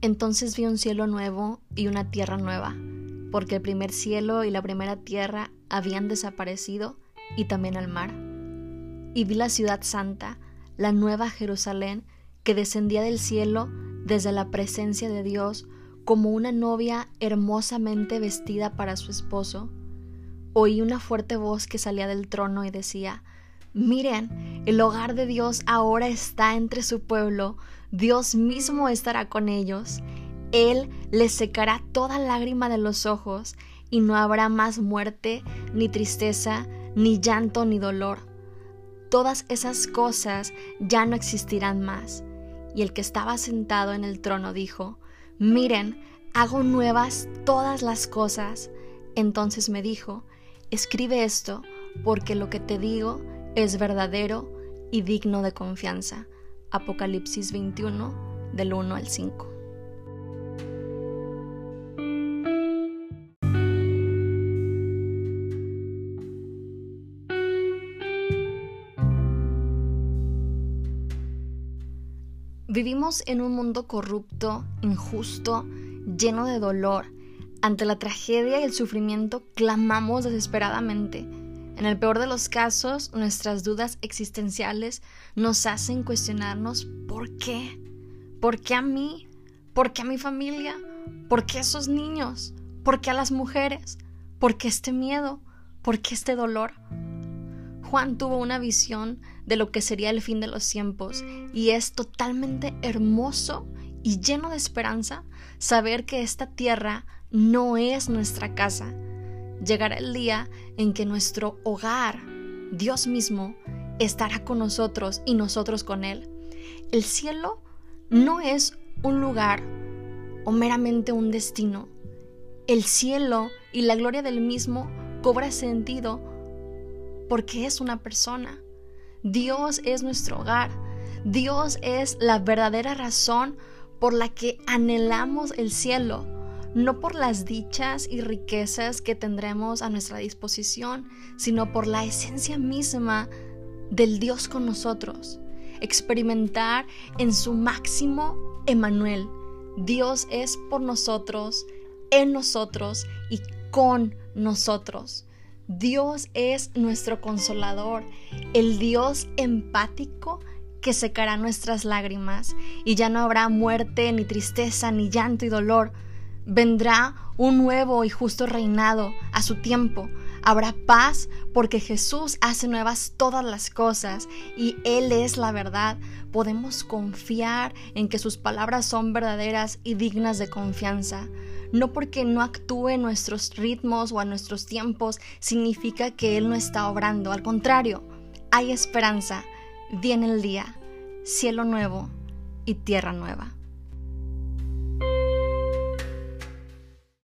Entonces vi un cielo nuevo y una tierra nueva, porque el primer cielo y la primera tierra habían desaparecido y también el mar. Y vi la ciudad santa, la nueva Jerusalén, que descendía del cielo desde la presencia de Dios como una novia hermosamente vestida para su esposo. Oí una fuerte voz que salía del trono y decía, Miren, el hogar de Dios ahora está entre su pueblo, Dios mismo estará con ellos. Él les secará toda lágrima de los ojos y no habrá más muerte, ni tristeza, ni llanto, ni dolor. Todas esas cosas ya no existirán más. Y el que estaba sentado en el trono dijo, Miren, hago nuevas todas las cosas. Entonces me dijo, Escribe esto, porque lo que te digo es verdadero y digno de confianza. Apocalipsis 21, del 1 al 5. Vivimos en un mundo corrupto, injusto, lleno de dolor. Ante la tragedia y el sufrimiento clamamos desesperadamente. En el peor de los casos, nuestras dudas existenciales nos hacen cuestionarnos por qué. ¿Por qué a mí? ¿Por qué a mi familia? ¿Por qué a esos niños? ¿Por qué a las mujeres? ¿Por qué este miedo? ¿Por qué este dolor? Juan tuvo una visión de lo que sería el fin de los tiempos y es totalmente hermoso y lleno de esperanza saber que esta tierra no es nuestra casa, llegará el día en que nuestro hogar, Dios mismo, estará con nosotros y nosotros con Él. El cielo no es un lugar o meramente un destino. El cielo y la gloria del mismo cobra sentido porque es una persona. Dios es nuestro hogar. Dios es la verdadera razón por la que anhelamos el cielo no por las dichas y riquezas que tendremos a nuestra disposición, sino por la esencia misma del Dios con nosotros. Experimentar en su máximo Emanuel. Dios es por nosotros, en nosotros y con nosotros. Dios es nuestro consolador, el Dios empático que secará nuestras lágrimas y ya no habrá muerte, ni tristeza, ni llanto y dolor, Vendrá un nuevo y justo reinado a su tiempo. Habrá paz porque Jesús hace nuevas todas las cosas y Él es la verdad. Podemos confiar en que sus palabras son verdaderas y dignas de confianza. No porque no actúe en nuestros ritmos o a nuestros tiempos significa que Él no está obrando. Al contrario, hay esperanza. Viene el día, cielo nuevo y tierra nueva.